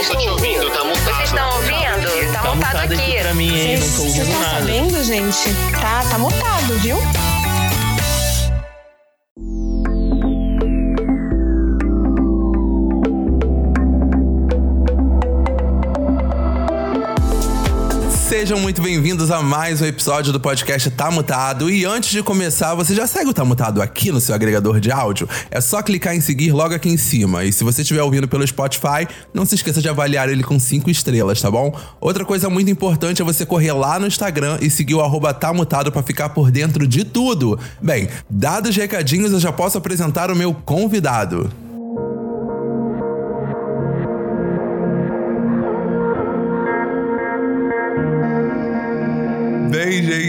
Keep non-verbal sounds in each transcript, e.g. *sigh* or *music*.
Não tô te ouvindo, tá mutado. Vocês estão ouvindo? Tá, mutado aqui. pra mim, hein? Não tô Vocês ouvindo estão nada. sabendo, gente? Tá, tá mutado, viu? Sejam muito bem-vindos a mais um episódio do podcast Tá Mutado. E antes de começar, você já segue o Tá Mutado aqui no seu agregador de áudio? É só clicar em seguir logo aqui em cima. E se você estiver ouvindo pelo Spotify, não se esqueça de avaliar ele com 5 estrelas, tá bom? Outra coisa muito importante é você correr lá no Instagram e seguir o Tá Mutado pra ficar por dentro de tudo. Bem, dados os recadinhos, eu já posso apresentar o meu convidado.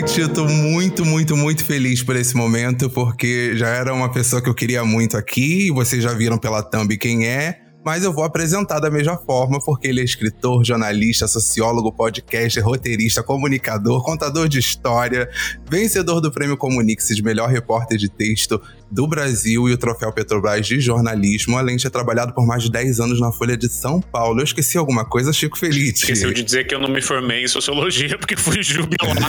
Gente, eu tô muito, muito, muito feliz por esse momento, porque já era uma pessoa que eu queria muito aqui, e vocês já viram pela thumb quem é, mas eu vou apresentar da mesma forma, porque ele é escritor, jornalista, sociólogo, podcaster, roteirista, comunicador, contador de história, vencedor do Prêmio Comunique-se de melhor repórter de texto do Brasil e o Troféu Petrobras de jornalismo, além de ter trabalhado por mais de 10 anos na Folha de São Paulo. Eu esqueci alguma coisa, Chico Feliz. Esqueceu de dizer que eu não me formei em sociologia porque fui jubilado.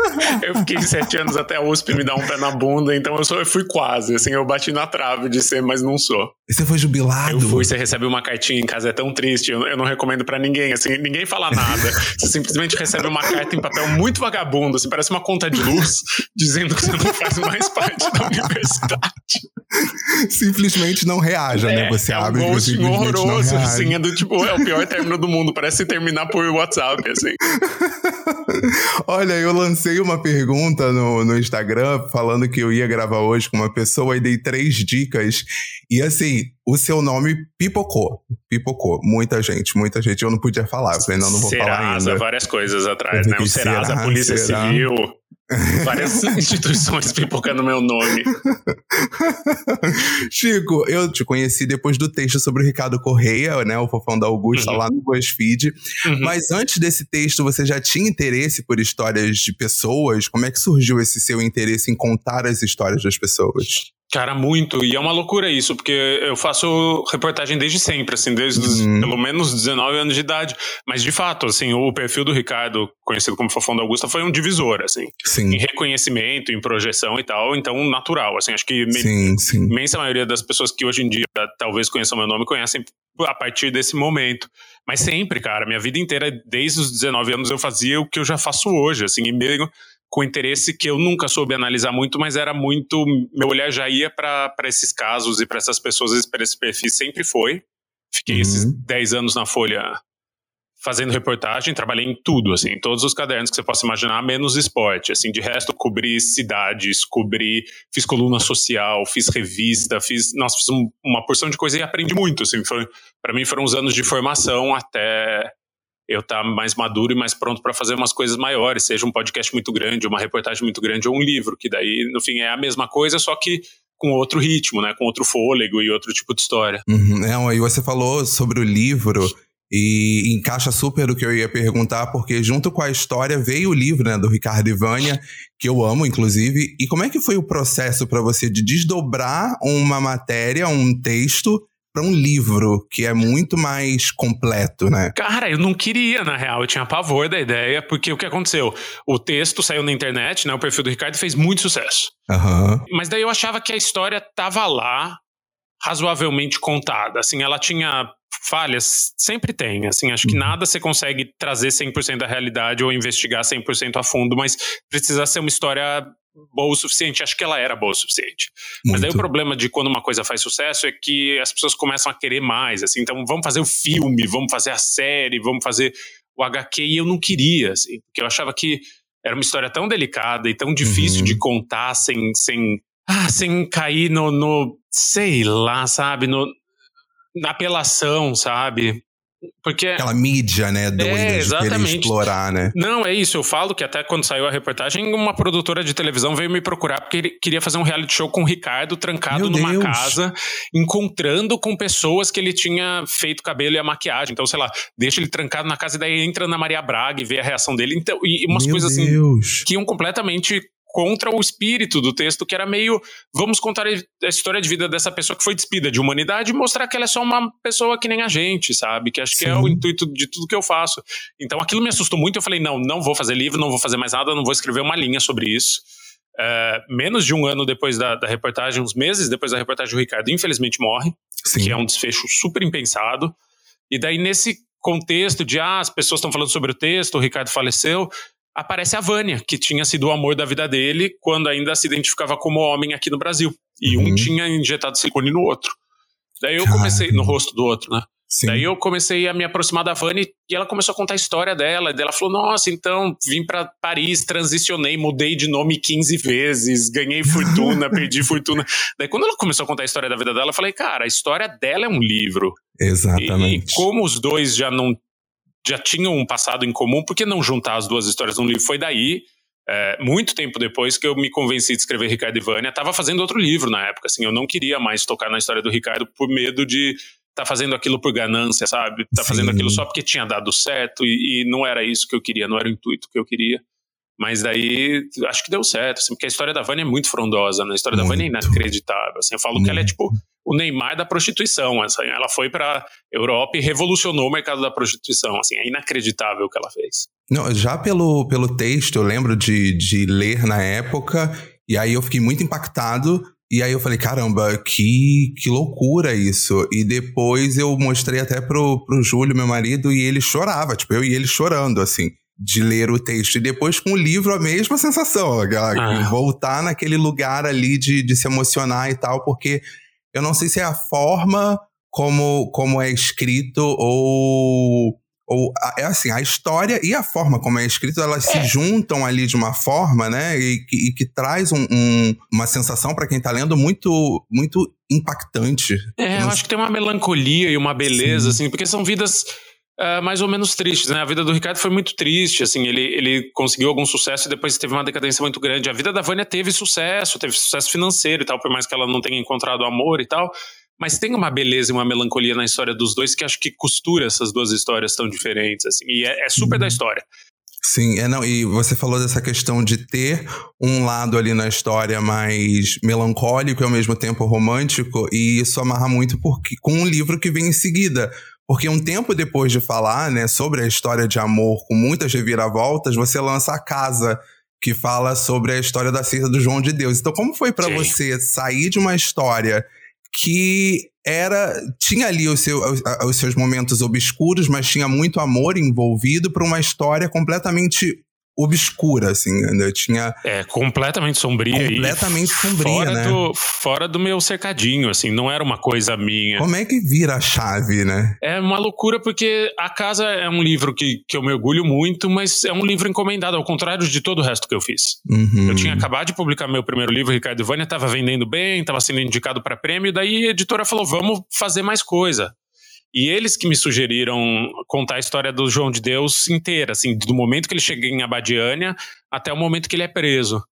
*laughs* eu fiquei sete anos até a USP me dar um pé na bunda, então eu, só, eu fui quase, assim, eu bati na trave de ser, mas não sou. E Você foi jubilado? Eu fui, você recebe uma cartinha em casa, é tão triste, eu, eu não recomendo pra ninguém, assim, ninguém fala nada. Você simplesmente recebe uma carta em papel muito vagabundo, assim, parece uma conta de luz, *laughs* dizendo que você não faz mais parte da universidade. *laughs* Simplesmente não reaja, né? Você é abre um não horroroso, assim, é do tipo, é o pior término do mundo, parece terminar por WhatsApp, assim. *laughs* Olha, eu lancei uma pergunta no, no Instagram falando que eu ia gravar hoje com uma pessoa e dei três dicas. E assim, o seu nome pipocou. Pipocou. Muita gente, muita gente. Eu não podia falar. Eu falei, não, não vou falar Serasa, ainda. várias coisas atrás, né? O Serasa, será? a Polícia Será? Civil, várias *laughs* instituições pipocando meu nome. *laughs* Chico, eu te conheci depois do texto sobre o Ricardo Correia, né? O fofão da Augusta, Uhum. lá no BuzzFeed. Uhum. Mas antes desse texto, você já tinha interesse por histórias de pessoas? Como é que surgiu esse seu interesse em contar as histórias das pessoas? Cara, muito. E é uma loucura isso, porque eu faço reportagem desde sempre, assim, desde Uhum. pelo menos 19 anos de idade. Mas, de fato, assim, o perfil do Ricardo, conhecido como Fofão da Augusta, foi um divisor, assim, Sim, em reconhecimento, em projeção e tal. Então, natural, assim, acho que sim, sim. imensa maioria das pessoas que hoje em dia talvez conheçam meu nome conhecem a partir desse momento. Mas sempre, cara, minha vida inteira, desde os 19 anos, eu fazia o que eu já faço hoje, assim, e meio com interesse que eu nunca soube analisar muito, mas era muito. Meu olhar já ia para esses casos e para essas pessoas, para esse perfil, sempre foi. Fiquei Uhum. esses 10 anos na Folha fazendo reportagem, trabalhei em tudo, assim, em todos os cadernos que você possa imaginar, menos esporte, assim, de resto cobri cidades, cobri, fiz coluna social, fiz revista, fiz, nossa, fiz um- uma porção de coisa e aprendi muito, assim, para mim foram uns anos de formação até eu estar mais maduro e mais pronto para fazer umas coisas maiores, seja um podcast muito grande, uma reportagem muito grande ou um livro, que daí, no fim, é a mesma coisa, só que com outro ritmo, né, com outro fôlego e outro tipo de história. Uhum. Não, aí você falou sobre o livro e encaixa super o que eu ia perguntar, porque junto com a história veio o livro né, do Ricardo Ivânia, que eu amo, inclusive. E como é que foi o processo para você de desdobrar uma matéria, um texto, para um livro que é muito mais completo, né? Cara, eu não queria, na real. Eu tinha pavor da ideia, porque o que aconteceu? O texto saiu na internet, né? O perfil do Ricardo fez muito sucesso. Aham. Mas daí eu achava que a história tava lá, razoavelmente contada. Assim, ela tinha falhas, sempre tem. Assim, acho que Uhum. nada você consegue trazer 100% da realidade ou investigar 100% a fundo, mas precisa ser uma história boa o suficiente. Acho que ela era boa o suficiente. Mas daí o Muito. problema de quando uma coisa faz sucesso é que as pessoas começam a querer mais, assim, então vamos fazer o filme, vamos fazer a série, vamos fazer o HQ, e eu não queria, assim, porque eu achava que era uma história tão delicada e tão difícil Uhum. de contar sem, sem, ah, sem cair no, no, sei lá, sabe, no, na apelação, sabe? Porque Aquela mídia, né, de querer exatamente. explorar, né? não, é isso. Eu falo que até quando saiu a reportagem, uma produtora de televisão veio me procurar porque queria fazer um reality show com o Ricardo trancado Meu numa Deus. casa, encontrando com pessoas que ele tinha feito cabelo e a maquiagem. Então, sei lá, deixa ele trancado na casa e daí entra na Maria Braga e vê a reação dele. Então, e umas Meu coisas assim Deus. que iam completamente contra o espírito do texto, que era meio vamos contar a história de vida dessa pessoa que foi despida de humanidade e mostrar que ela é só uma pessoa que nem a gente, sabe? Que acho Sim. que é o intuito de tudo que eu faço. Então aquilo me assustou muito. Eu falei: não, não vou fazer livro, não vou fazer mais nada, não vou escrever uma linha sobre isso. É, menos de um ano depois da, da, reportagem, uns meses depois da reportagem, o Ricardo infelizmente morre, Sim. que é um desfecho super impensado. E daí, nesse contexto de ah, as pessoas estão falando sobre o texto, o Ricardo faleceu, aparece a Vânia, que tinha sido o amor da vida dele quando ainda se identificava como homem aqui no Brasil. E uhum. um tinha injetado silicone no outro. Daí eu comecei, no rosto do outro, né? Sim. Daí eu comecei a me aproximar da Vani e ela começou a contar a história dela. E ela falou: Nossa, então vim para Paris, transicionei, mudei de nome 15 vezes, ganhei fortuna, *laughs* perdi fortuna. Daí quando ela começou a contar a história da vida dela, eu falei: Cara, a história dela é um livro. Exatamente. E, e como os dois já não já tinham um passado em comum, por que não juntar as duas histórias num livro? Foi daí. É, muito tempo depois que eu me convenci de escrever Ricardo e Vânia, estava fazendo outro livro na época, assim, eu não queria mais tocar na história do Ricardo por medo de tá fazendo aquilo por ganância, sabe? Tá Sim. fazendo aquilo só porque tinha dado certo e, e, não era isso que eu queria, não era o intuito que eu queria. Mas daí, acho que deu certo, assim, porque a história da Vânia é muito frondosa, né? A história muito. da Vânia é inacreditável, assim, eu falo muito. que ela é tipo o Neymar da prostituição, assim, ela foi para Europa e revolucionou o mercado da prostituição, assim, é inacreditável o que ela fez. Não, já pelo, pelo texto, eu lembro de, de ler na época, e aí eu fiquei muito impactado e aí eu falei, caramba, que, que loucura isso. E depois eu mostrei até pro, pro Júlio, meu marido, e ele chorava, tipo, eu e ele chorando, assim, de ler o texto. E depois com o livro a mesma sensação, ah. voltar naquele lugar ali de, de se emocionar e tal, porque eu não sei se é a forma como, como é escrito ou ou é assim, a história e a forma como é escrito, elas é. se juntam ali de uma forma, né? E, e, e que traz um, um, uma sensação para quem tá lendo muito, muito impactante. É, eu acho que tem uma melancolia e uma beleza, Sim. assim, porque são vidas uh, mais ou menos tristes, né? A vida do Ricardo foi muito triste, assim, ele, ele conseguiu algum sucesso e depois teve uma decadência muito grande. A vida da Vânia teve sucesso, teve sucesso financeiro e tal, por mais que ela não tenha encontrado amor e tal. Mas tem uma beleza e uma melancolia na história dos dois que acho que costura essas duas histórias tão diferentes, assim, e é, é super da uhum. história. Sim, é não, e você falou dessa questão de ter um lado ali na história mais melancólico e ao mesmo tempo romântico, e isso amarra muito porque, com um livro que vem em seguida. Porque um tempo depois de falar né, sobre a história de amor com muitas reviravoltas, você lança a casa, que fala sobre a história da seita do João de Deus. Então, como foi para você sair de uma história que era tinha ali os, seu, os seus momentos obscuros, mas tinha muito amor envolvido para uma história completamente obscura, assim? Eu tinha... É, completamente sombria. Completamente sombria, fora né? Do, fora do meu cercadinho, assim, não era uma coisa minha. Como é que vira a chave, né? É uma loucura porque A Casa é um livro que, que eu mergulho muito, mas é um livro encomendado, ao contrário de todo o resto que eu fiz. Uhum. Eu tinha acabado de publicar meu primeiro livro, Ricardo Vânia, estava vendendo bem, estava sendo indicado para prêmio, daí a editora falou, vamos fazer mais coisa. E eles que me sugeriram contar a história do João de Deus inteira, assim, do momento que ele chega em Abadiânia até o momento que ele é preso.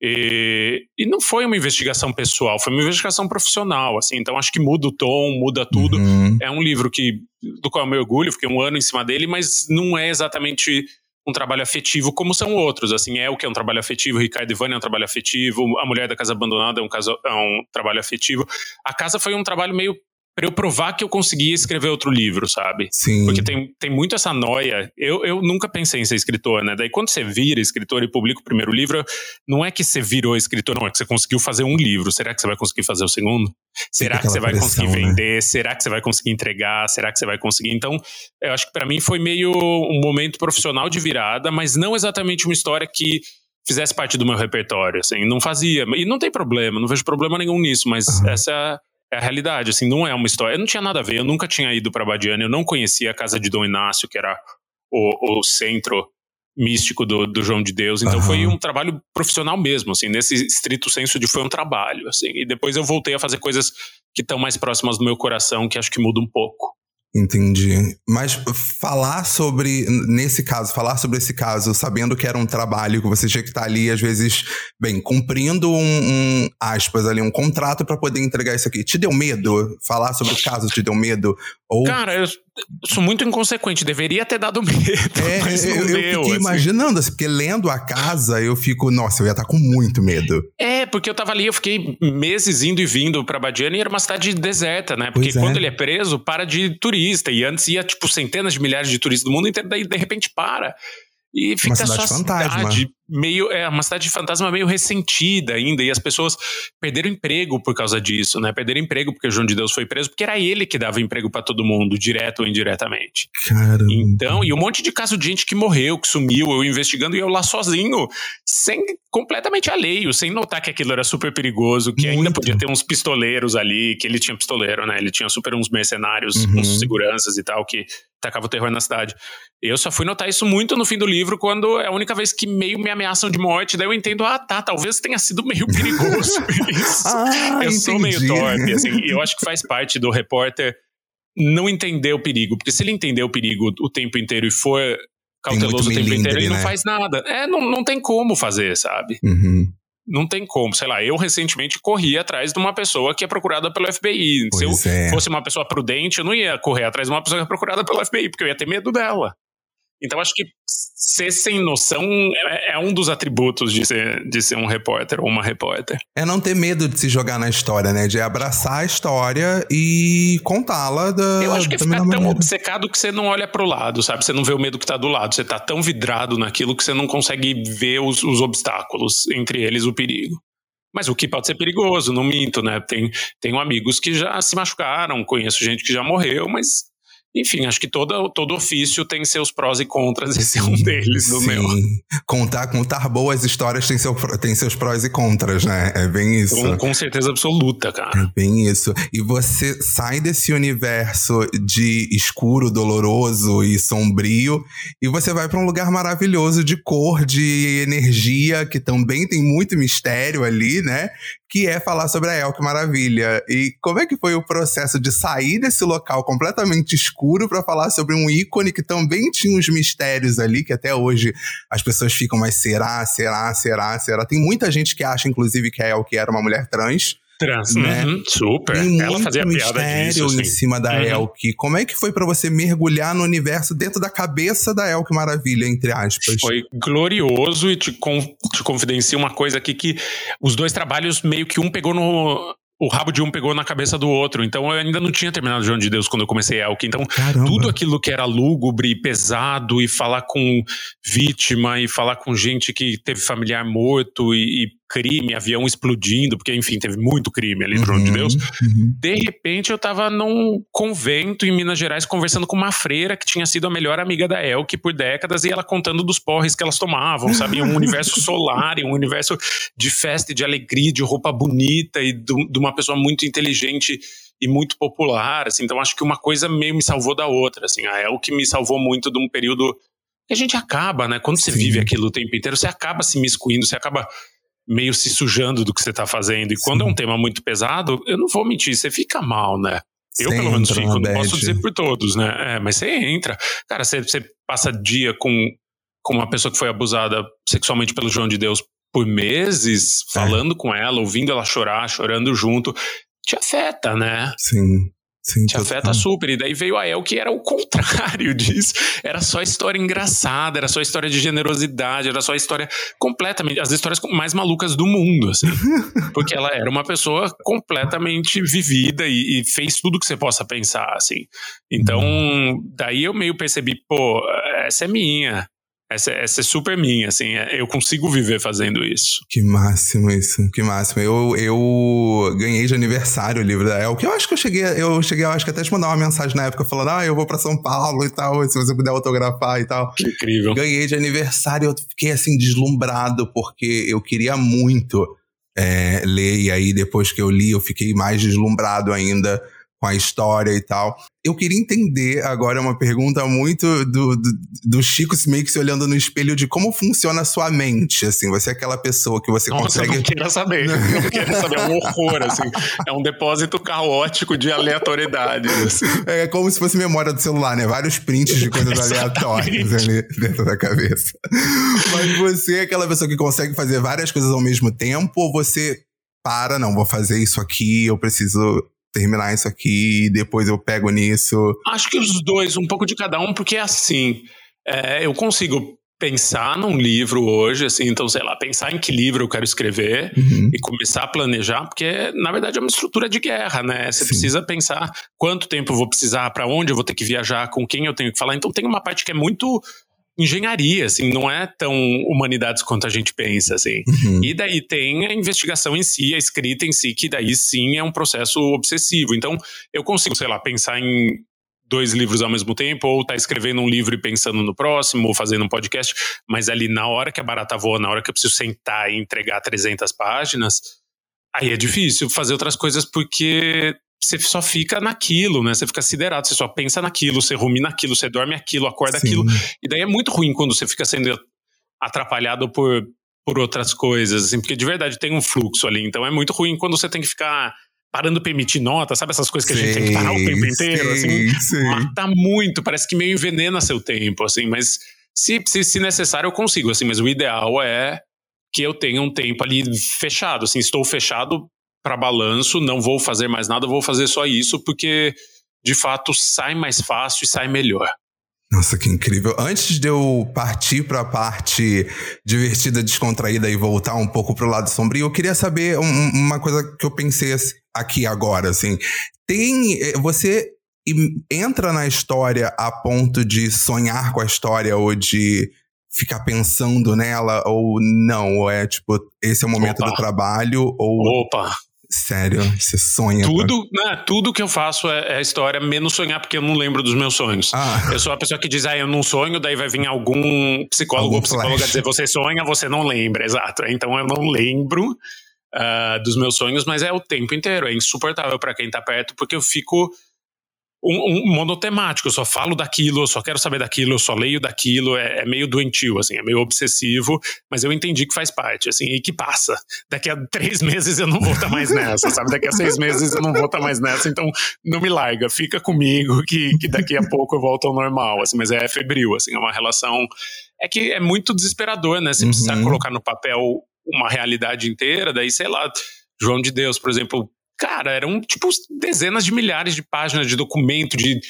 E, e, não foi uma investigação pessoal, foi uma investigação profissional, assim, então acho que muda o tom, muda tudo. Uhum. É um livro que, do qual eu me orgulho, fiquei um ano em cima dele, mas não é exatamente um trabalho afetivo como são outros, assim, é o que é um trabalho afetivo, Ricardo Ivani é um trabalho afetivo, A Mulher da Casa Abandonada é um, caso, é um trabalho afetivo. A Casa foi um trabalho meio para eu provar que eu conseguia escrever outro livro, sabe? Sim. Porque tem, tem muito essa noia. Eu, eu nunca pensei em ser escritor, né? Daí quando você vira escritor e publica o primeiro livro, não é que você virou escritor, não, é que você conseguiu fazer um livro. Será que você vai conseguir fazer o segundo? Será que você vai pressão, conseguir né? vender? Né? Será que você vai conseguir entregar? Será que você vai conseguir? Então, eu acho que para mim foi meio um momento profissional de virada, mas não exatamente uma história que fizesse parte do meu repertório, assim, não fazia. E não tem problema, não vejo problema nenhum nisso, mas uhum. essa é a realidade, assim, não é uma história. Eu não tinha nada a ver, eu nunca tinha ido para Badiana, eu não conhecia a casa de Dom Inácio, que era o, o centro místico do, do, João de Deus. Então uhum. foi um trabalho profissional mesmo, assim, nesse estrito senso de foi um trabalho, assim. E depois eu voltei a fazer coisas que estão mais próximas do meu coração, que acho que muda um pouco. Entendi. Mas falar sobre, nesse caso, falar sobre esse caso, sabendo que era um trabalho que você tinha que estar ali, às vezes, bem, cumprindo um, um aspas ali, um contrato para poder entregar isso aqui. Te deu medo? Falar sobre o caso te deu medo? Ou... Cara, eu, sou muito inconsequente, deveria ter dado medo. É, mas não eu, eu deu, fiquei assim. imaginando, assim, porque lendo a casa, eu fico, nossa, eu ia estar com muito medo. É, porque eu tava ali, eu fiquei meses indo e vindo pra Badiana e era uma cidade deserta, né? Porque é. quando ele é preso, para de turista. E antes ia, tipo, centenas de milhares de turistas do mundo inteiro, daí de repente para. E fica cidade só a fantasma. cidade meio. É, uma cidade de fantasma meio ressentida ainda. E as pessoas perderam emprego por causa disso, né? Perderam emprego porque o João de Deus foi preso, porque era ele que dava emprego pra todo mundo, direto ou indiretamente. Caramba. Então, e um monte de caso de gente que morreu, que sumiu, eu investigando e eu lá sozinho, sem completamente alheio, sem notar que aquilo era super perigoso, que ainda Muito. podia ter uns pistoleiros ali, que ele tinha pistoleiro, né? Ele tinha super uns mercenários, Uhum. uns seguranças e tal, que tacavam o terror na cidade. Eu só fui notar isso muito no fim do livro, quando é a única vez que meio me ameaçam de morte, daí eu entendo, ah, tá, talvez tenha sido meio perigoso *laughs* isso. Ah, eu sou meio entendi. torpe, assim, e eu acho que faz parte do repórter não entender o perigo, porque se ele entender o perigo o tempo inteiro e for cauteloso o tempo inteiro, ele não né? faz nada. É, não, não tem como fazer, sabe? Uhum. Não tem como. Sei lá, eu recentemente corri atrás de uma pessoa que é procurada pelo FBI. se eu Pois é. fosse uma pessoa prudente, eu não ia correr atrás de uma pessoa que é procurada pelo FBI, porque eu ia ter medo dela. Então acho que ser sem noção é, é um dos atributos de ser, de ser um repórter ou uma repórter. É não ter medo de se jogar na história, né? De abraçar a história e contá-la da, Eu acho que da fica melhor tão maneira. obcecado que você não olha pro lado, sabe? Você não vê o medo que tá do lado. Você tá tão vidrado naquilo que você não consegue ver os, os obstáculos, entre eles o perigo. Mas o que pode ser perigoso, não minto, né? Tem, tenho amigos que já se machucaram, conheço gente que já morreu, mas enfim, acho que todo, todo ofício tem seus prós e contras, esse é um deles Sim. meu. Contar, contar boas histórias tem, seu, tem seus prós e contras, né? É bem isso. Com, com certeza absoluta, cara. É bem isso. E você sai desse universo de escuro, doloroso e sombrio e você vai para um lugar maravilhoso de cor, de energia, que também tem muito mistério ali, né? Que é falar sobre a El, que maravilha. E como é que foi o processo de sair desse local completamente escuro para falar sobre um ícone que também tinha os mistérios ali, que até hoje as pessoas ficam, mas será, será, será, será? Tem muita gente que acha, inclusive, que a El que era uma mulher trans. Trans, Né? uhum, super. Ela fazia piada disso, assim. em cima da Uhum. Elke. Como é que foi pra você mergulhar no universo dentro da cabeça da Elke Maravilha, entre aspas? Foi glorioso e te, con te confidencio uma coisa aqui que os dois trabalhos meio que um pegou no. O rabo de um pegou na cabeça do outro. Então eu ainda não tinha terminado João de Deus quando eu comecei Elk. Então Caramba. tudo aquilo que era lúgubre, pesado, e falar com vítima, e falar com gente que teve familiar morto, e, e crime, avião explodindo, porque enfim, teve muito crime ali no João de Uhum, Deus. uhum. De repente, eu tava num convento em Minas Gerais conversando com uma freira que tinha sido a melhor amiga da Elke por décadas e ela contando dos porres que elas tomavam, sabe? Um *laughs* universo solar, e um universo de festa e de alegria, de roupa bonita e do- de uma pessoa muito inteligente e muito popular, assim. Então, acho que uma coisa meio me salvou da outra, assim. A Elke me salvou muito de um período que a gente acaba, né? Quando você Sim. vive aquilo o tempo inteiro, você acaba se miscuindo, você acaba meio se sujando do que você tá fazendo. E quando é um tema muito pesado, eu não vou mentir, você fica mal, né? Eu, Você pelo menos, fico. Não posso bad. dizer por todos, né? É, mas você entra. Cara, você, você passa dia com, com uma pessoa que foi abusada sexualmente pelo João de Deus por meses, É. falando com ela, ouvindo ela chorar, chorando junto. Te afeta, né? Sim. Sim, Te afeta super. E daí veio a El, que era o contrário *laughs* disso. Era só história engraçada, era só história de generosidade, era só história completamente. As histórias mais malucas do mundo, assim. *laughs* Porque ela era uma pessoa completamente vivida e, e fez tudo que você possa pensar, assim. Então, daí eu meio percebi, pô, essa é minha. Essa, essa é super minha, assim. é- Eu consigo viver fazendo isso. Que máximo isso, que máximo. Eu, eu ganhei de aniversário o livro da El, que eu acho que eu cheguei, eu cheguei, eu acho que até te mandar uma mensagem na época falando, ah, eu vou pra São Paulo e tal, se você puder autografar e tal. Que incrível. Ganhei de aniversário, eu fiquei assim deslumbrado, porque eu queria muito é, ler, e aí depois que eu li, eu fiquei mais deslumbrado ainda com a história e tal. Eu queria entender, agora uma pergunta muito do, do, do Chico meio que se olhando no espelho de como funciona a sua mente, assim, você é aquela pessoa que você Nossa, eu consegue... não queira saber. Eu não quero saber. É um *laughs* horror, assim. É um depósito caótico de aleatoriedade. assim. É como se fosse memória do celular, né? Vários prints de coisas *laughs* aleatórias ali dentro da cabeça. Mas você é aquela pessoa que consegue fazer várias coisas ao mesmo tempo ou você para, não, vou fazer isso aqui, eu preciso terminar isso aqui e depois eu pego nisso? Acho que os dois, um pouco de cada um, porque é assim. É, eu consigo pensar num livro hoje, assim, então, sei lá, pensar em que livro eu quero escrever uhum. e começar a planejar, porque na verdade é uma estrutura de guerra, né? Você Sim. precisa pensar quanto tempo eu vou precisar, para onde eu vou ter que viajar, com quem eu tenho que falar. Então tem uma parte que é muito engenharia, assim, não é tão humanidades quanto a gente pensa, assim. Uhum. E daí tem a investigação em si, a escrita em si, que daí sim é um processo obsessivo. Então, eu consigo, sei lá, pensar em dois livros ao mesmo tempo, ou tá escrevendo um livro e pensando no próximo, ou fazendo um podcast, mas ali na hora que a barata voa, na hora que eu preciso sentar e entregar 300 páginas, aí é difícil fazer outras coisas porque você só fica naquilo, né? Você fica siderado, você só pensa naquilo, você rumina aquilo, você dorme aquilo, acorda Sim. aquilo. E daí é muito ruim quando você fica sendo atrapalhado por, por outras coisas, assim, porque de verdade tem um fluxo ali. Então é muito ruim quando você tem que ficar parando pra emitir nota, sabe essas coisas que sim, a gente tem que parar o tempo inteiro, sim, assim, sim. mata muito, parece que meio envenena seu tempo, assim, mas se, se, se necessário eu consigo, assim, mas o ideal é que eu tenha um tempo ali fechado, assim, estou fechado para balanço, não vou fazer mais nada, vou fazer só isso, porque de fato sai mais fácil e sai melhor. Nossa, que incrível. Antes de eu partir para a parte divertida, descontraída e voltar um pouco para o lado sombrio, eu queria saber um, uma coisa que eu pensei aqui agora, assim. Tem, eh, você entra na história a ponto de sonhar com a história ou de ficar pensando nela ou não? Ou é tipo, esse é o momento Opa. do trabalho ou Opa. Sério, você sonha? Tudo, né, tudo que eu faço é, é história, menos sonhar, porque eu não lembro dos meus sonhos. Ah. Eu sou a pessoa que diz, ah, eu não sonho, daí vai vir algum psicólogo algum ou psicóloga dizer, você sonha, você não lembra, exato. Então eu não lembro uh, dos meus sonhos, mas é o tempo inteiro, é insuportável para quem tá perto, porque eu fico um, um, monotemático, eu só falo daquilo, eu só quero saber daquilo, eu só leio daquilo, é, é, meio doentio, assim, é meio obsessivo, mas eu entendi que faz parte, assim, e que passa. Daqui a três *laughs* meses eu não vou estar tá mais nessa, sabe? Daqui a seis meses eu não vou estar tá mais nessa, então não me larga, fica comigo que, que daqui a pouco eu volto ao normal, assim, mas é febril, assim, é uma relação... É que é muito desesperador, né? Se uhum. precisar colocar no papel uma realidade inteira, daí, sei lá, João de Deus, por exemplo, cara, eram tipo dezenas de milhares de páginas de documento, de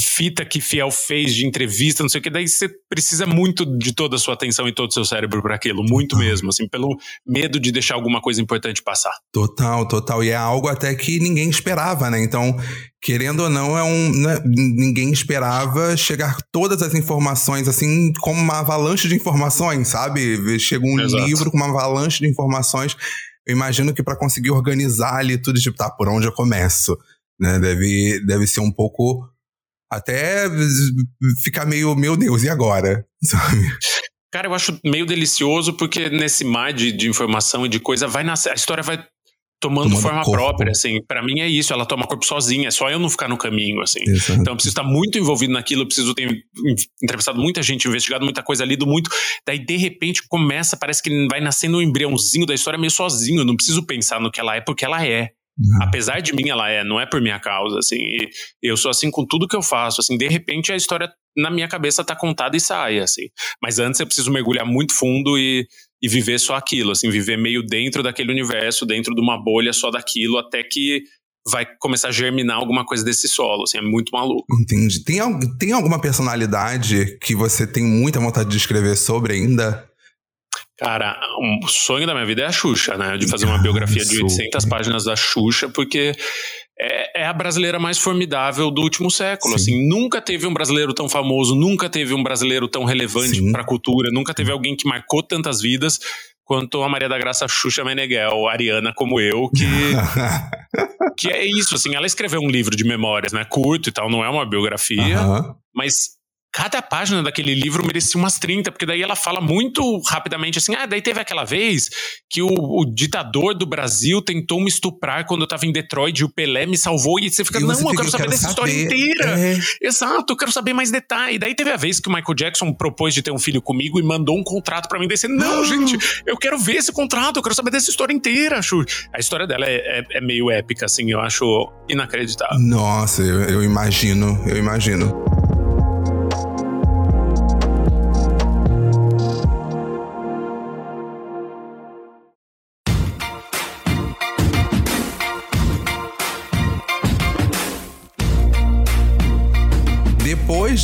fita que Fiel fez, de entrevista, não sei o que. Daí você precisa muito de toda a sua atenção e todo o seu cérebro para aquilo, muito mesmo, assim, pelo medo de deixar alguma coisa importante passar. Total, total. E é algo até que ninguém esperava, né? Então, querendo ou não, é um. Né? Ninguém esperava chegar todas as informações, assim, como uma avalanche de informações, sabe? Chega um Exato. livro com uma avalanche de informações eu imagino que para conseguir organizar ali tudo, tipo, tá, por onde eu começo? Né? Deve, deve ser um pouco. Até ficar meio, meu Deus, e agora? *laughs* Cara, eu acho meio delicioso porque nesse mar de, de informação e de coisa vai nascer. A história vai tomando, tomando forma corpo. própria, assim. Para mim é isso, ela toma corpo sozinha, é só eu não ficar no caminho, assim. Exato. Então eu preciso estar muito envolvido naquilo, eu preciso ter entrevistado muita gente, investigado muita coisa, lido muito. Daí de repente começa, parece que vai nascendo um embriãozinho da história meio sozinho, eu não preciso pensar no que ela é porque ela é. Uhum. Apesar de mim, ela é, não é por minha causa, assim. eu sou assim com tudo que eu faço, assim. De repente a história na minha cabeça tá contada e sai, assim. Mas antes eu preciso mergulhar muito fundo e e viver só aquilo, assim, viver meio dentro daquele universo, dentro de uma bolha só daquilo, até que vai começar a germinar alguma coisa desse solo, assim, é muito maluco. Entendi. Tem, tem alguma personalidade que você tem muita vontade de escrever sobre ainda? Cara, o um sonho da minha vida é a Xuxa, né? De fazer uma biografia de 800 páginas da Xuxa, porque é, é, a brasileira mais formidável do último século. Sim. Assim, nunca teve um brasileiro tão famoso, nunca teve um brasileiro tão relevante para a cultura, nunca teve alguém que marcou tantas vidas quanto a Maria da Graça Xuxa Meneghel, Ariana como eu, que *laughs* que é isso, assim, ela escreveu um livro de memórias, né, curto e tal, não é uma biografia, mas cada página daquele livro merecia umas 30, porque daí ela fala muito rapidamente assim: ah, daí teve aquela vez que o, o ditador do Brasil tentou me estuprar quando eu tava em Detroit e o Pelé me salvou. E você fica, e não, eu quero saber quero dessa saber. história inteira. É. Exato, eu quero saber mais detalhes. Daí teve a vez que o Michael Jackson propôs de ter um filho comigo e mandou um contrato para mim. Daí você, não, gente, eu quero ver esse contrato, eu quero saber dessa história inteira. Acho. A história dela é, é, é meio épica, assim, eu acho inacreditável. Nossa, eu, eu imagino, eu imagino.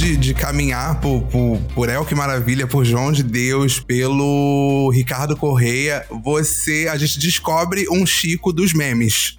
De, de caminhar por, por, por El Que Maravilha, por João de Deus, pelo Ricardo Correia, você. A gente descobre um Chico dos memes.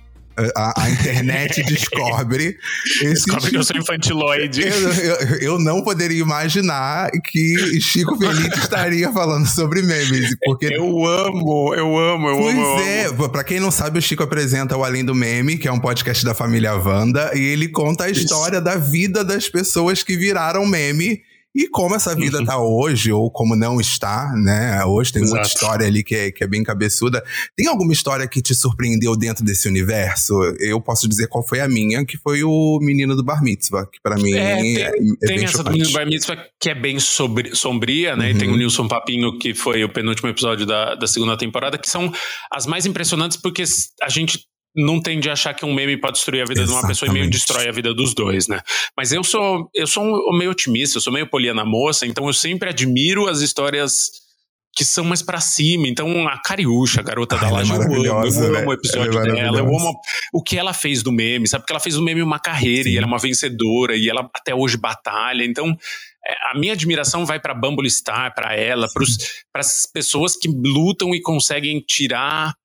A, a, internet *laughs* descobre. descobre que eu sou infantiloide. Eu, eu, eu, não poderia imaginar que Chico Feliz estaria falando sobre memes. Porque... Eu amo, eu amo, eu pois amo. Pois é, amo. pra quem não sabe, o Chico apresenta o Além do Meme, que é um podcast da família Wanda, e ele conta a história Isso. da vida das pessoas que viraram meme e como essa vida uhum. tá hoje, ou como não está, né? Hoje tem Exato. muita história ali que é, que é bem cabeçuda. Tem alguma história que te surpreendeu dentro desse universo? Eu posso dizer qual foi a minha, que foi o Menino do Bar Mitzvah, que para mim é, tem, é, é Tem essa do Menino do Bar Mitzvah que é bem sobre, sombria, né? Uhum. E tem o uhum. Nilson Papinho, que foi o penúltimo episódio da, da segunda temporada, que são as mais impressionantes porque a gente não tende a achar que um meme pode destruir a vida Exatamente. de uma pessoa e meio destrói a vida dos dois, né? Mas eu sou eu sou um, meio otimista, eu sou meio poliana moça, então eu sempre admiro as histórias que são mais para cima. Então, a Cariúcha, a garota da é laje, eu amo, eu amo né? o episódio é dela, eu amo o que ela fez do meme, sabe? Porque ela fez do meme uma carreira Sim. e ela é uma vencedora e ela até hoje batalha. Então, é, a minha admiração vai para Bumble Star, para ela, para as pessoas que lutam e conseguem tirar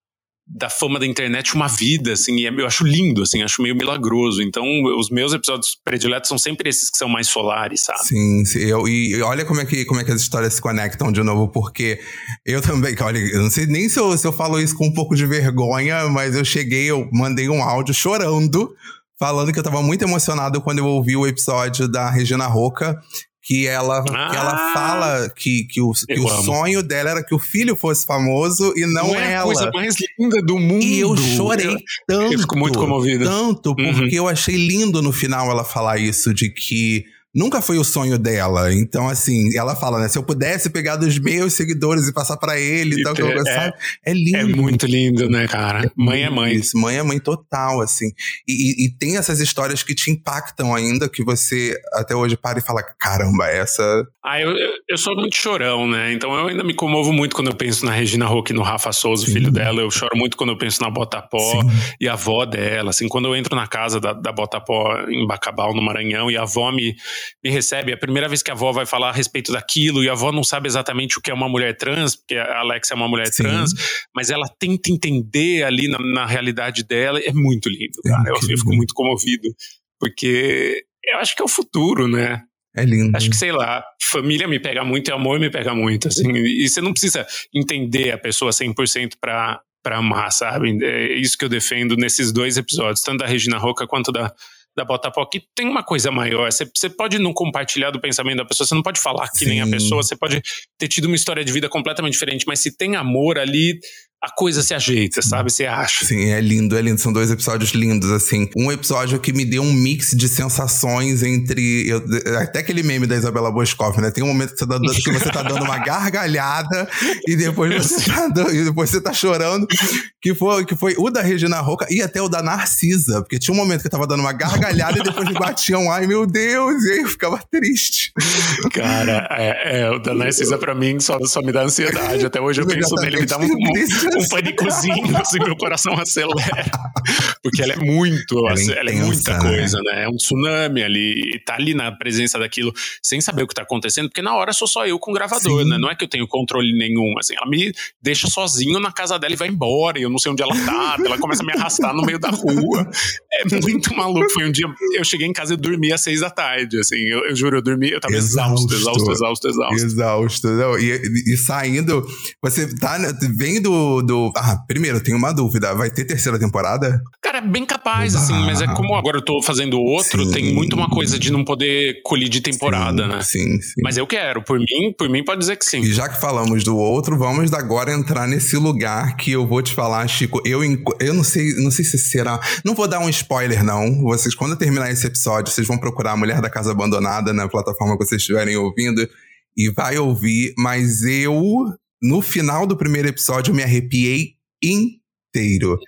da fama da internet uma vida, assim, e é, eu acho lindo, assim, acho meio milagroso. Então, os meus episódios prediletos são sempre esses que são mais solares, sabe? Sim, sim eu, e olha como é, que, como é que as histórias se conectam de novo, porque eu também, olha, eu não sei nem se eu, se eu falo isso com um pouco de vergonha, mas eu cheguei, eu mandei um áudio chorando falando que eu tava muito emocionado quando eu ouvi o episódio da Regina Roca, que ela, ah, que ela fala que, que, o, que o sonho dela era que o filho fosse famoso e não, não é ela. a coisa mais linda do mundo. E eu chorei tanto. Eu fico muito comovido. Tanto, porque uhum. eu achei lindo no final ela falar isso, de que nunca foi o sonho dela. Então, assim, ela fala, né? Se eu pudesse pegar dos meus seguidores e passar para ele e tal, que eu é, é lindo. É muito lindo, né, cara? É mãe é mãe. Isso, mãe é mãe total, assim. E, e, e, tem essas histórias que te impactam ainda, que você até hoje para e fala: caramba, essa. Ah, eu, eu sou muito chorão, né? Então eu ainda me comovo muito quando eu penso na Regina Roque, no Rafa Souza, Sim. filho dela. Eu choro muito quando eu penso na Botapó Sim. e a avó dela. Assim, quando eu entro na casa da, da Botapó em Bacabal, no Maranhão, e a avó me me recebe, é a primeira vez que a avó vai falar a respeito daquilo, e a avó não sabe exatamente o que é uma mulher trans, porque a Alexa é uma mulher Sim. trans, mas ela tenta entender ali na, na realidade dela, é muito lindo, cara. É eu, eu fico muito comovido, porque eu acho que é o futuro, né? É lindo. Acho que, sei lá, família me pega muito e amor me pega muito, assim. E você não precisa entender a pessoa 100% pra, pra amar, sabe? É isso que eu defendo nesses dois episódios, tanto da Regina Roca quanto da, da Botafogo, que tem uma coisa maior. Você, você pode não compartilhar do pensamento da pessoa, você não pode falar que Sim. nem a pessoa, você pode ter tido uma história de vida completamente diferente, mas se tem amor ali, a coisa se ajeita, sabe? Você acha. Sim, é lindo, é lindo. São dois episódios lindos, assim. Um episódio que me deu um mix de sensações entre. Eu, até aquele meme da Isabela Boscov, né? Tem um momento que você, tá, que você tá dando uma *laughs* gargalhada e depois você tá, e depois você tá chorando. Que foi, que foi o da Regina Roca e até o da Narcisa. Porque tinha um momento que eu tava dando uma gargalhada e depois me batiam. Ai, meu Deus! E aí eu ficava triste. Cara, é, é o da Narcisa pra mim só, só me dá ansiedade. Até hoje eu penso nele, me dá um, um um pânicozinho, *laughs* assim, meu coração acelera. Porque ela é muito, ela, é, intensa, ela é muita né? coisa, né? É um tsunami ali, e tá ali na presença daquilo, sem saber o que tá acontecendo, porque na hora sou só eu com o gravador, Sim. né? Não é que eu tenho controle nenhum, assim, ela me deixa sozinho na casa dela e vai embora, e eu não sei onde ela tá, *laughs* ela começa a me arrastar no meio da rua. É muito maluco. Foi um dia, eu cheguei em casa e dormi às seis da tarde, assim, eu, eu juro, eu dormi, eu tava exausto, exausto, exausto, exausto. Exausto, não, e, e saindo, você tá, vem do do. Ah, primeiro, tenho uma dúvida. Vai ter terceira temporada? Cara, bem capaz, ah. assim, mas é como agora eu tô fazendo outro, sim. tem muito uma coisa de não poder colidir temporada, sim, né? Sim, sim. Mas eu quero, por mim, por mim pode dizer que sim. E já que falamos do outro, vamos agora entrar nesse lugar que eu vou te falar, Chico. Eu, eu não sei, não sei se será. Não vou dar um spoiler, não. Vocês, quando terminar esse episódio, vocês vão procurar a Mulher da Casa Abandonada na plataforma que vocês estiverem ouvindo e vai ouvir, mas eu no final do primeiro episódio, eu me arrepiei inteiro.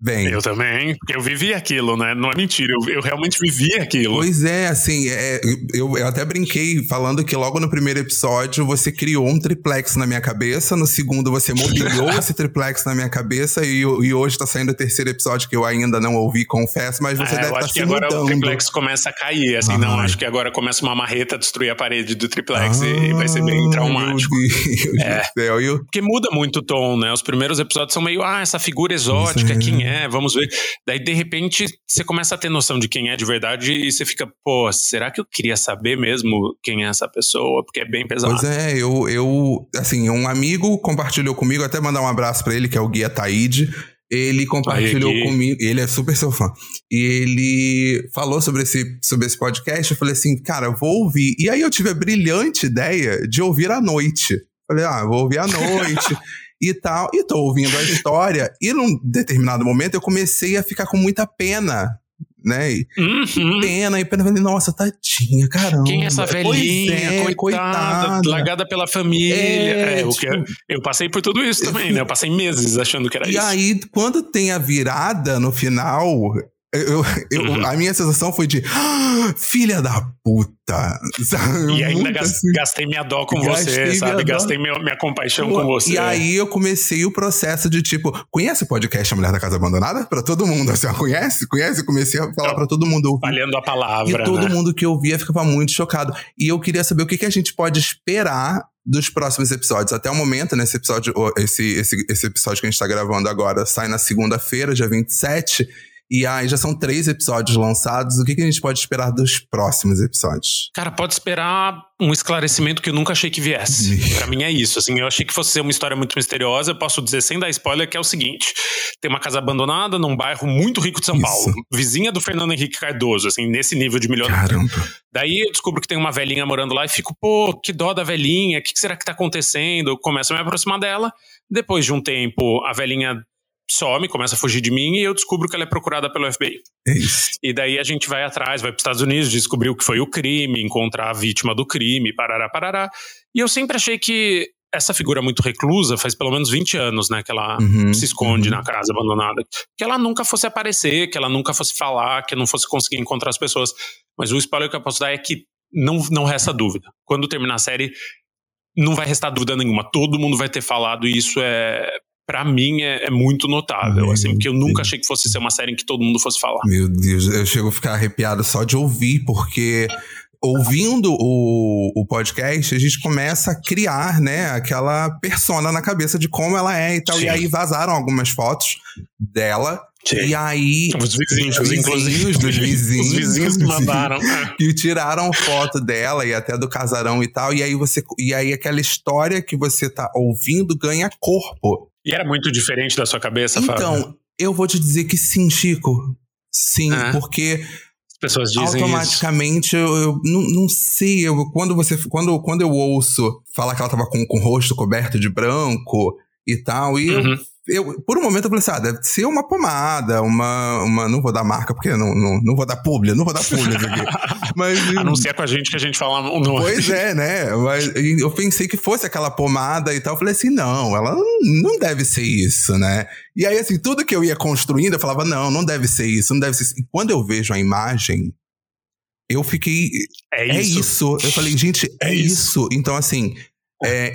Bem. Eu também, eu vivi aquilo, né? Não é mentira, eu, eu realmente vivi aquilo. Pois é, assim, é, eu, eu até brinquei falando que logo no primeiro episódio você criou um triplex na minha cabeça, no segundo você mobiliou esse triplex na minha cabeça e, e hoje tá saindo o terceiro episódio que eu ainda não ouvi, confesso, mas você é, deve eu estar acho tá que se agora mudando. o triplex começa a cair, assim, Ai. não, acho que agora começa uma marreta a destruir a parede do triplex e vai ser bem traumático. Meu Deus É. do céu. Eu- Porque muda muito o tom, né? Os primeiros episódios são meio, ah, essa figura exótica, Pois é. É? Vamos ver. Daí, de repente, você começa a ter noção de quem é de verdade e você fica, pô, será que eu queria saber mesmo quem é essa pessoa? Porque é bem pesado. Pois é, eu, eu, assim, um amigo compartilhou comigo, até mandar um abraço pra ele, que é o Guia Taíde. Ele compartilhou Aí, comigo, ele é super seu fã. E ele falou sobre esse, sobre esse podcast. Eu falei assim, cara, eu vou ouvir. E aí eu tive a brilhante ideia de ouvir à noite. Falei, ah, vou ouvir à noite *laughs* e tal. E tô ouvindo a história. E num determinado momento eu comecei a ficar com muita pena, né? E Uhum. pena, e pena. Falei, nossa, tadinha, caramba. Quem é essa Pois velhinha, é, coitada, largada pela família? É, É, o tipo- eu, eu passei por tudo isso também, né? Eu passei meses achando que era E isso. aí, quando tem a virada no final, eu, eu- Uhum. a minha sensação foi de "Ah, filha da puta. sabe? E ainda Muito gas- assim. gastei minha dó com Gastei você, sabe? dó. Gastei minha, minha compaixão com você. E aí eu comecei o processo de tipo, conhece o podcast A Mulher da Casa Abandonada? Pra todo mundo, assim, ó, conhece? Conhece? Comecei a falar pra todo mundo. Espalhando a palavra, E todo né? mundo que ouvia ficava muito chocado. E eu queria saber o que, que a gente pode esperar dos próximos episódios. Até o momento, nesse episódio, ó, esse, esse, esse episódio que a gente tá gravando agora sai na segunda-feira, dia 27. E aí já são três episódios lançados. O que, que a gente pode esperar dos próximos episódios? Cara, pode esperar um esclarecimento que eu nunca achei que viesse. Pra mim é isso, assim, eu achei que fosse ser uma história muito misteriosa, eu posso dizer sem dar spoiler que é o seguinte, tem uma casa abandonada num bairro muito rico de São Isso. Paulo, vizinha do Fernando Henrique Cardoso, assim, nesse nível de milionário. Caramba. Daí eu descubro que tem uma velhinha morando lá e fico, pô, que dó da velhinha, o que que será que tá acontecendo? Eu começo a me aproximar dela, depois de um tempo a velhinha some, começa a fugir de mim e eu descubro que ela é procurada pelo FBI. É isso. E daí a gente vai atrás, vai para os Estados Unidos, descobrir o que foi o crime, encontrar a vítima do crime, parará, parará. E eu sempre achei que essa figura muito reclusa, faz pelo menos 20 anos, né, que ela Uhum, se esconde uhum. na casa abandonada, que ela nunca fosse aparecer, que ela nunca fosse falar, que não fosse conseguir encontrar as pessoas. Mas o spoiler que eu posso dar é que não, não resta dúvida. Quando terminar a série, não vai restar dúvida nenhuma. Todo mundo vai ter falado e isso é, Pra mim, é, é muito notável, Meu assim, porque eu nunca Deus. achei que fosse ser uma série em que todo mundo fosse falar. Meu Deus, eu chego a ficar arrepiado só de ouvir, porque ouvindo o, o podcast, a gente começa a criar, né, aquela persona na cabeça de como ela é e tal. Sim. E aí vazaram algumas fotos dela. E aí. Os vizinhos, dos inclusive. dos vizinhos. Os vizinhos que mandaram. *laughs* que tiraram foto dela e até do casarão e tal. E aí você. E aí aquela história que você tá ouvindo ganha corpo. E era muito diferente da sua cabeça, Fábio? Então, eu vou te dizer que sim, Chico. Sim, É. porque As pessoas dizem automaticamente eu, eu não, não sei. Eu, quando, você, quando, quando eu ouço falar que ela tava com, com o rosto coberto de branco e tal, e Uhum. eu, por um momento eu falei assim: ah, deve ser uma pomada, uma. uma não vou dar marca, porque não, não, não vou dar publi, não vou dar publi isso aqui. *laughs* Mas. Anuncia com a gente que a gente fala o nome. Pois é, né? Mas eu pensei que fosse aquela pomada e tal. Eu falei assim, não, ela não, deve ser isso, né? E aí, assim, tudo que eu ia construindo, eu falava, não, não deve ser isso, não deve ser isso. E quando eu vejo a imagem, eu fiquei. É É isso. isso. Eu falei, gente, é, É isso. Então, assim. É,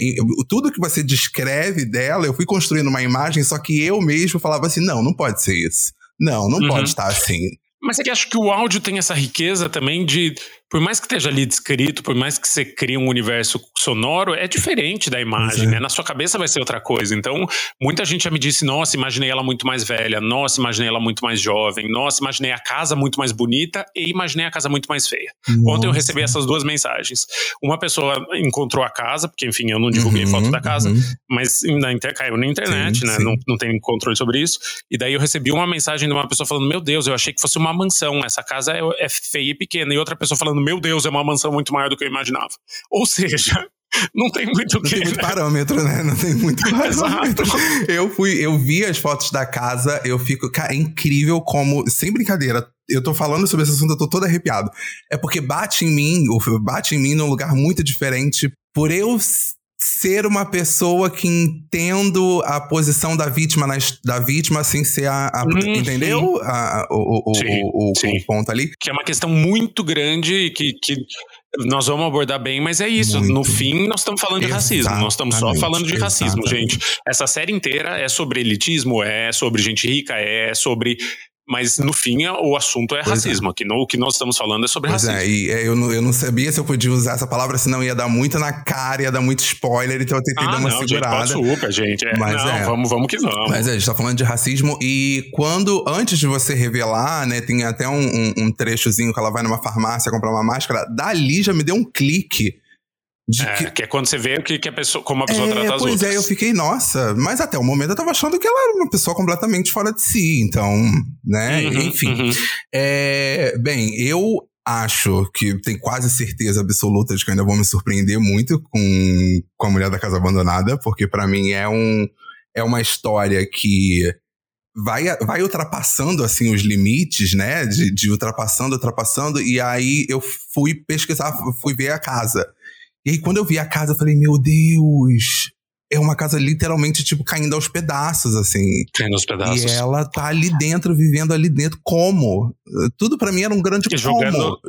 tudo que você descreve dela, eu fui construindo uma imagem, só que eu mesmo falava assim: não, não pode ser isso. Não, não Uhum. pode estar assim. Mas é que acho que o áudio tem essa riqueza também de, por mais que esteja ali descrito, por mais que você crie um universo sonoro, é diferente da imagem, é. né? Na sua cabeça vai ser outra coisa. Então, muita gente já me disse, nossa, imaginei ela muito mais velha, nossa, imaginei ela muito mais jovem, nossa, imaginei a casa muito mais bonita e imaginei a casa muito mais feia. Ontem eu Nossa. recebi essas duas mensagens. Uma pessoa encontrou a casa, porque enfim, eu não divulguei Uhum, foto da casa, uhum. mas na inter- caiu na internet, Sim, né? sim. Não, não tem controle sobre isso. E daí eu recebi uma mensagem de uma pessoa falando: Meu Deus, eu achei que fosse uma mansão. Essa casa é, é feia e pequena. E outra pessoa falando: Meu Deus, é uma mansão muito maior do que eu imaginava. Ou seja, *laughs* não tem muito o Não que. tem muito parâmetro, né? Não tem muito *laughs* parâmetro. Exato. eu fui, eu vi as fotos da casa, eu fico, cara, é incrível como, sem brincadeira, eu tô falando sobre esse assunto, eu tô todo arrepiado. É porque bate em mim, o- bate em mim num lugar muito diferente por eu ser uma pessoa que entendo a posição da vítima, da vítima sem ser a. a uhum. entendeu? A, o, o, sim, o, sim. o, ponto ali. Que é uma questão muito grande que, que nós vamos abordar bem, mas é isso. Muito. No fim, nós estamos falando Exatamente. de racismo. Nós estamos só falando de racismo, Exatamente. gente. Essa série inteira é sobre elitismo, é sobre gente rica, é sobre mas no fim o assunto é pois é. racismo. É. Aqui no, o que nós estamos falando é sobre pois é, racismo. É, e eu, não, eu não sabia se eu podia usar essa palavra, senão ia dar muito na cara, ia dar muito spoiler, então eu tentei ah, dar uma não, segurada. Gente, super, gente. É, mas não, é, vamos, vamos que vamos. Mas é, a gente tá falando de racismo e quando, antes de você revelar, né, tem até um, um, um trechozinho que ela vai numa farmácia comprar uma máscara, dali já me deu um clique é, que... que... é quando você vê que, que a pessoa, como a pessoa é, trata as pois outras. Pois é, eu fiquei, nossa, mas até o momento eu tava achando que ela era uma pessoa completamente fora de si, então, né, uhum, enfim. Uhum. É, bem, eu acho que tenho quase certeza absoluta de que ainda vou me surpreender muito com, com a Mulher da Casa Abandonada, porque para mim é um é uma história que vai, vai ultrapassando assim os limites, né, de, de ultrapassando, ultrapassando, e aí eu fui pesquisar, fui ver a casa. E aí, quando eu vi a casa, eu falei, meu Deus, é uma casa literalmente, tipo, caindo aos pedaços, assim. Caindo aos pedaços. E ela tá ali dentro, vivendo ali dentro. Como? Tudo para mim era um grande e como. Jogando,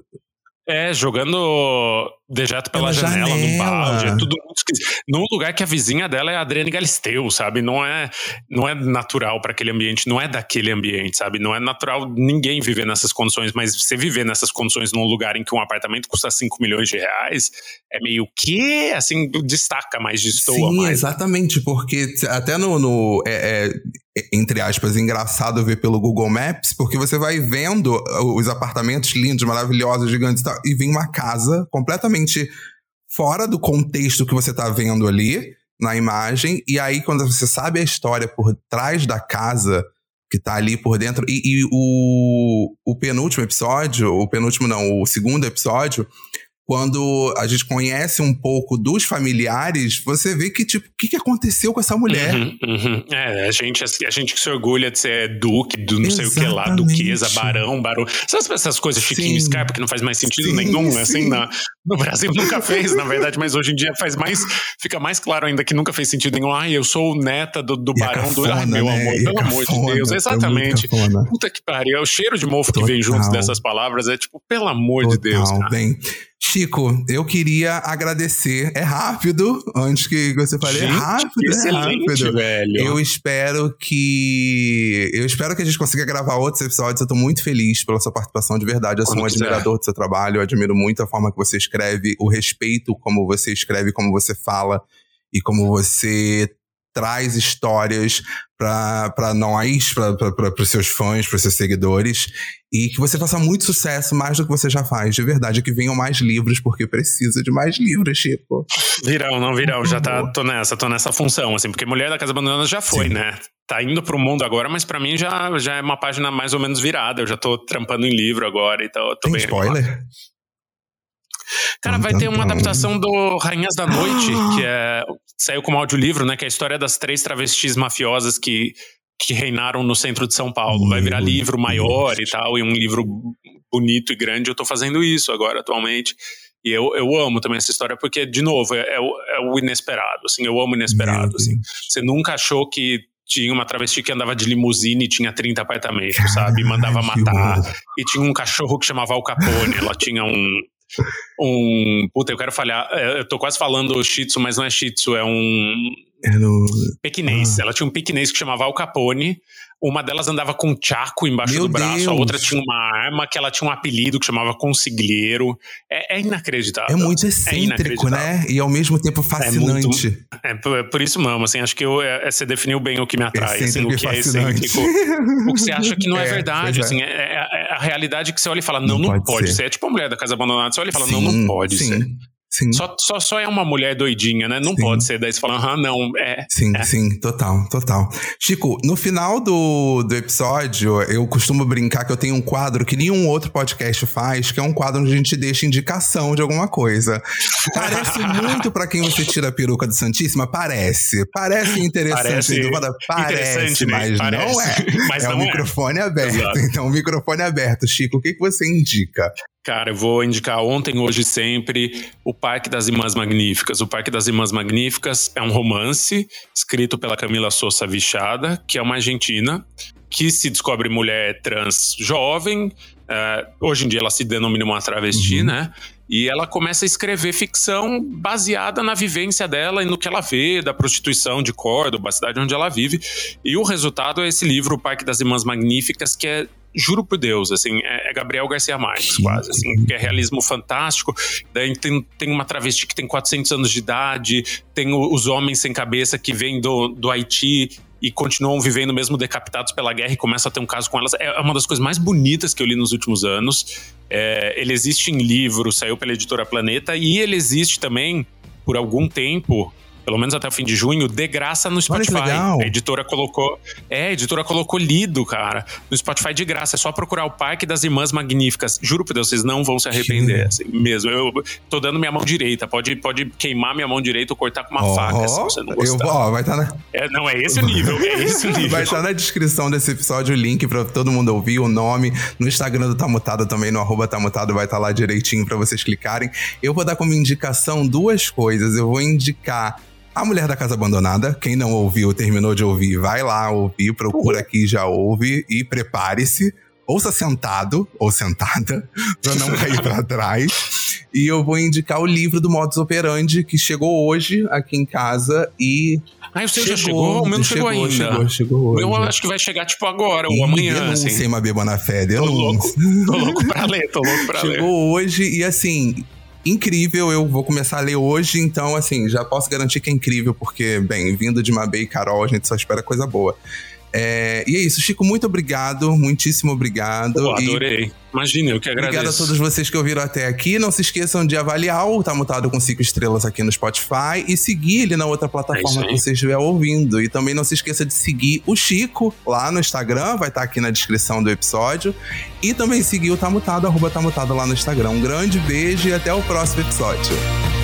é, jogando dejeto pela, pela janela, janela, no balde, é tudo muito esquisito. Num lugar que a vizinha dela é a Adriane Galisteu, sabe? Não é, não é natural para aquele ambiente, não é daquele ambiente, sabe? Não é natural ninguém viver nessas condições, mas você viver nessas condições num lugar em que um apartamento custa 5 milhões de reais, é meio que, assim, destaca mais, destoa Sim, mais. exatamente, porque até no, no é, é, entre aspas, engraçado ver pelo Google Maps, porque você vai vendo os apartamentos lindos, maravilhosos, gigantes e tal, e vem uma casa completamente totalmente fora do contexto que você está vendo ali na imagem. E aí, quando você sabe a história por trás da casa que tá ali por dentro. E, e o, o penúltimo episódio, o penúltimo não, o segundo episódio, quando a gente conhece um pouco dos familiares, você vê que, tipo, o que, que aconteceu com essa mulher? Uhum, uhum. É, a gente, a gente que se orgulha de ser duque, do não Exatamente. sei o que lá, duquesa, barão, barão. Essas, essas coisas chiquinho Scarpa que não faz mais sentido sim, nenhum, sim. assim, na, no Brasil nunca fez, na verdade, mas hoje em dia faz mais, fica mais claro ainda que nunca fez sentido nenhum. Ai, eu sou neta do, do barão cafona, do. Ai, meu né? amor, pelo amor de Deus. Exatamente. Puta que pariu. O cheiro de mofo Total. que vem junto dessas palavras é tipo, pelo amor Total, de Deus. Cara. Bem. Chico, eu queria agradecer. É rápido, antes que você fale. é rápido, é rápido. Velho. Eu espero que. Eu espero que a gente consiga gravar outros episódios. Eu tô muito feliz pela sua participação de verdade. Eu sou um admirador do seu trabalho. Eu admiro muito a forma que você escreve, o respeito como você escreve, como você fala e como você traz histórias para nós, para seus fãs, para seus seguidores, e que você faça muito sucesso, mais do que você já faz, de verdade, que venham mais livros, porque precisa de mais livros, Chico. Virão, não virão, já tá, tô nessa, tô nessa função, assim, porque Mulher da Casa Abandonada já foi, Sim. né? Tá indo pro mundo agora, mas para mim já, já é uma página mais ou menos virada, eu já tô trampando em livro agora, então tô Tem bem spoiler? Cara, vai ter uma adaptação do Rainhas da Noite, *gasps* que é saiu como audiolivro, né? Que é a história das três travestis mafiosas que, que reinaram no centro de São Paulo. Vai virar livro maior e tal, e um livro bonito e grande. Eu tô fazendo isso agora, atualmente. E eu, eu amo também essa história, porque, de novo, é, é, o, é o inesperado, assim, eu amo o inesperado, assim. Você nunca achou que tinha uma travesti que andava de limusine e tinha 30 apartamentos, sabe? E mandava matar. E tinha um cachorro que chamava Al Capone, ela tinha um, um. Puta, eu quero falhar. É, eu tô quase falando Shih Tzu, mas não é Shih Tzu, é um. É no... Pequinês. Ah. Ela tinha um pequinês que chamava Al Capone. Uma delas andava com um chaco embaixo Meu do braço, Deus. a outra tinha uma arma que ela tinha um apelido que chamava Consiglieiro. É, é inacreditável. É muito excêntrico, é né? E ao mesmo tempo fascinante. É, muito, é por, isso mesmo, assim, acho que eu, é, você definiu bem o que me atrai, assim, o que é excêntrico. o que você acha que não *laughs* é, verdade, assim, é, a realidade que você olha e fala, não, não, não pode, pode ser. ser. É tipo a mulher da casa abandonada, você olha e fala, sim, não, não pode sim. ser. Sim. Só, só, só é uma mulher doidinha, né? Não sim. pode ser. Daí você fala, ah, não, é. Sim, é. sim, total, total. Chico, no final do, do episódio, eu costumo brincar que eu tenho um quadro que nenhum outro podcast faz, que é um quadro onde a gente deixa indicação de alguma coisa. Parece *laughs* muito para quem você tira a peruca do Santíssima? Parece. Parece interessante. Parece, parece mas parece. não é. Mas é não o é. microfone aberto. Exato. Então, o microfone aberto. Chico, o que, que você indica? Cara, eu vou indicar ontem, hoje e sempre o Parque das Irmãs Magníficas. O Parque das Irmãs Magníficas é um romance escrito pela Camila Sousa Vichada, que é uma argentina que se descobre mulher trans jovem. Uh, hoje em dia ela se denomina uma travesti, uhum. né? E ela começa a escrever ficção baseada na vivência dela e no que ela vê da prostituição de Córdoba, a cidade onde ela vive. E o resultado é esse livro, O Parque das Irmãs Magníficas, que é juro por Deus, assim, é, é Gabriel Garcia Marques, quase, assim, que é realismo fantástico. Daí tem, tem uma travesti que tem 400 anos de idade, tem o, os homens sem cabeça que vêm do, do Haiti e continuam vivendo mesmo decapitados pela guerra e começa a ter um caso com elas. É uma das coisas mais bonitas que eu li nos últimos anos. É, ele existe em livro, saiu pela editora Planeta, e ele existe também por algum tempo pelo menos até o fim de junho, de graça no Spotify. A editora colocou. É, a editora colocou lido, cara, no Spotify de graça. É só procurar o Parque das Irmãs Magníficas. Juro por Deus, vocês não vão se arrepender, assim, mesmo. Eu tô dando minha mão direita. Pode, pode queimar minha mão direita ou cortar com uma oh, faca, se você não gostar. Eu, ó, vai estar tá na... é, não, é esse o nível, é esse o *laughs* nível. Vai estar tá na descrição desse episódio o link pra todo mundo ouvir, o nome. No Instagram do Tamutado também, no arroba Tamutado, vai estar tá lá direitinho pra vocês clicarem. Eu vou dar como indicação duas coisas. Eu vou indicar a Mulher da Casa Abandonada, quem não ouviu, terminou de ouvir, vai lá ouvir, procura aqui, já ouve e prepare-se. Ouça sentado ou sentada, *laughs* pra não cair pra trás. E eu vou indicar o livro do Modus Operandi, que chegou hoje aqui em casa e. Ah, o seu chegou, já chegou? O meu não chegou, chegou ainda. Chegou, chegou hoje. O meu acho que vai chegar tipo agora, ou amanhã. Denúncia, assim. uma beba na fé, denúncia. Tô louco, tô louco pra ler, tô louco pra *laughs* chegou ler. Chegou hoje e assim, incrível. Eu vou começar a ler hoje, então, assim, já posso garantir que é incrível, porque, bem, vindo de Mabê e Carol, a gente só espera coisa boa. É, e é isso, Chico, muito obrigado, muitíssimo obrigado. Pô, adorei. E... Imagina, eu que agradeço. Obrigado a todos vocês que ouviram até aqui. Não se esqueçam de avaliar o Tá Mutado com cinco estrelas aqui no Spotify e seguir ele na outra plataforma é que você estiver ouvindo. E também não se esqueça de seguir o Chico lá no Instagram, vai estar aqui na descrição do episódio. E também seguir o Tá Mutado, arroba Tá Mutado lá no Instagram. Um grande beijo e até o próximo episódio.